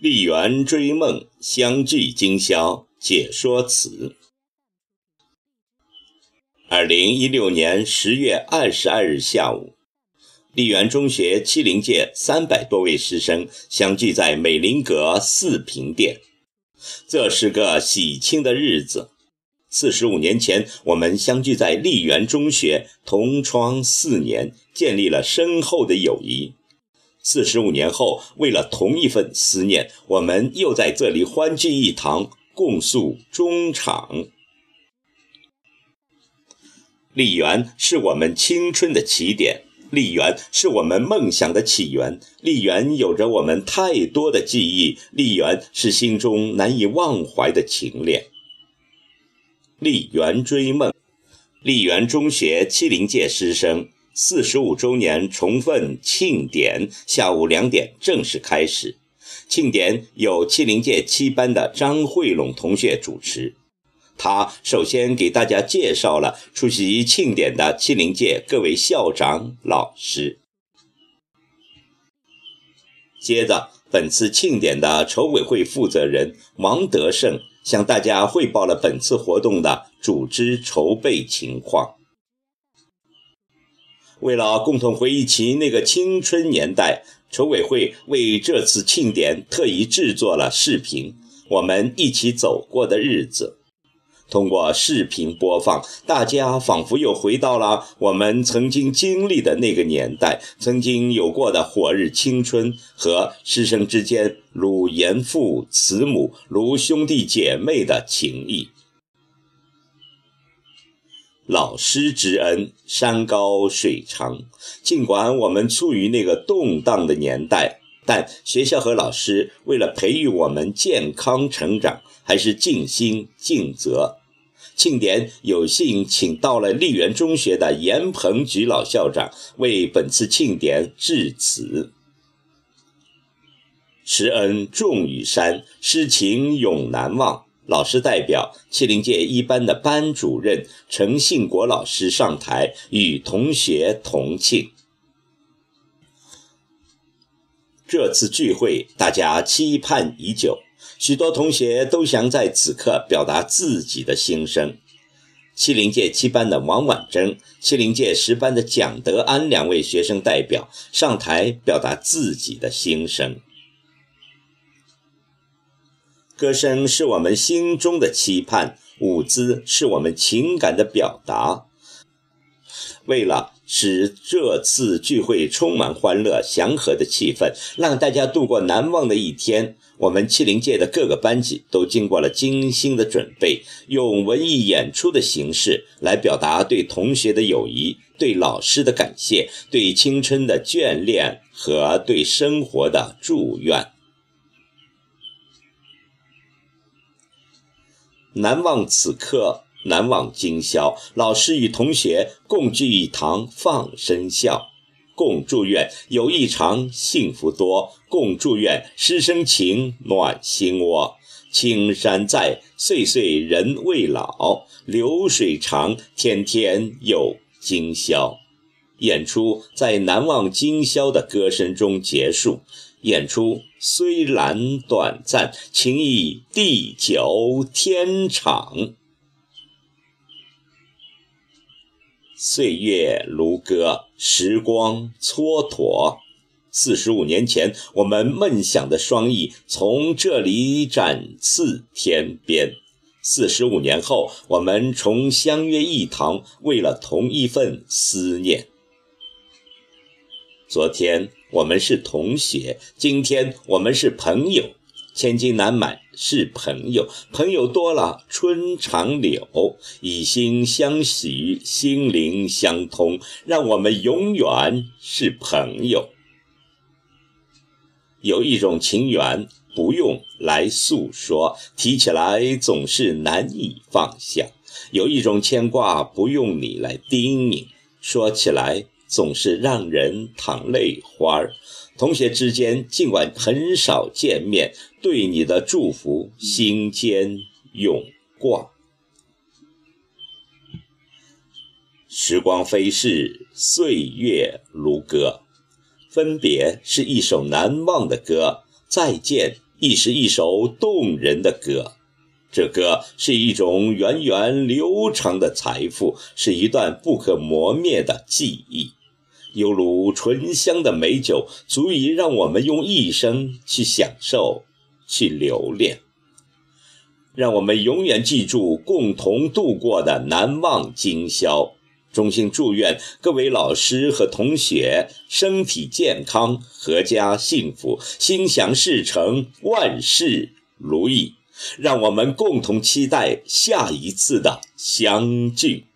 丽园追梦，相聚今宵。解说词。二零一六年十月二十二日下午，丽园中学七零届三百多位师生相聚在美林阁四平殿。这是个喜庆的日子。四十五年前，我们相聚在丽园中学，同窗四年，建立了深厚的友谊。四十五年后，为了同一份思念，我们又在这里欢聚一堂，共诉衷肠。丽园是我们青春的起点，丽园是我们梦想的起源，丽园有着我们太多的记忆，丽园是心中难以忘怀的情恋。丽园追梦，丽园中学七零届师生。四十五周年重奋庆典，下午两点正式开始。庆典由七零届七班的张慧龙同学主持。他首先给大家介绍了出席庆典的七零届各位校长、老师。接着，本次庆典的筹委会负责人王德胜向大家汇报了本次活动的组织筹备情况。为了共同回忆起那个青春年代，筹委会为这次庆典特意制作了视频《我们一起走过的日子》。通过视频播放，大家仿佛又回到了我们曾经经历的那个年代，曾经有过的火热青春和师生之间如严父慈母、如兄弟姐妹的情谊。老师之恩，山高水长。尽管我们处于那个动荡的年代，但学校和老师为了培育我们健康成长，还是尽心尽责。庆典有幸请到了丽园中学的严鹏举老校长为本次庆典致辞。师恩重于山，师情永难忘。老师代表七零届一班的班主任陈信国老师上台与同学同庆。这次聚会大家期盼已久，许多同学都想在此刻表达自己的心声。七零届七班的王婉珍、七零届十班的蒋德安两位学生代表上台表达自己的心声。歌声是我们心中的期盼，舞姿是我们情感的表达。为了使这次聚会充满欢乐、祥和的气氛，让大家度过难忘的一天，我们七零届的各个班级都经过了精心的准备，用文艺演出的形式来表达对同学的友谊、对老师的感谢、对青春的眷恋和对生活的祝愿。难忘此刻，难忘今宵。老师与同学共聚一堂，放声笑，共祝愿友谊长，幸福多。共祝愿师生情暖心窝。青山在，岁岁人未老；流水长，天天有今宵。演出在难忘今宵的歌声中结束。演出虽然短暂，情谊地久天长。岁月如歌，时光蹉跎。四十五年前，我们梦想的双翼从这里展翅天边；四十五年后，我们重相约一堂，为了同一份思念。昨天我们是同学，今天我们是朋友。千金难买是朋友，朋友多了春常柳。以心相许，心灵相通，让我们永远是朋友。有一种情缘不用来诉说，提起来总是难以放下；有一种牵挂不用你来叮咛，说起来。总是让人淌泪花儿。同学之间尽管很少见面，对你的祝福心间永挂。时光飞逝，岁月如歌，分别是一首难忘的歌，再见亦是一首动人的歌。这歌是一种源远流长的财富，是一段不可磨灭的记忆，犹如醇香的美酒，足以让我们用一生去享受、去留恋。让我们永远记住共同度过的难忘今宵。衷心祝愿各位老师和同学身体健康、阖家幸福、心想事成、万事如意。让我们共同期待下一次的相聚。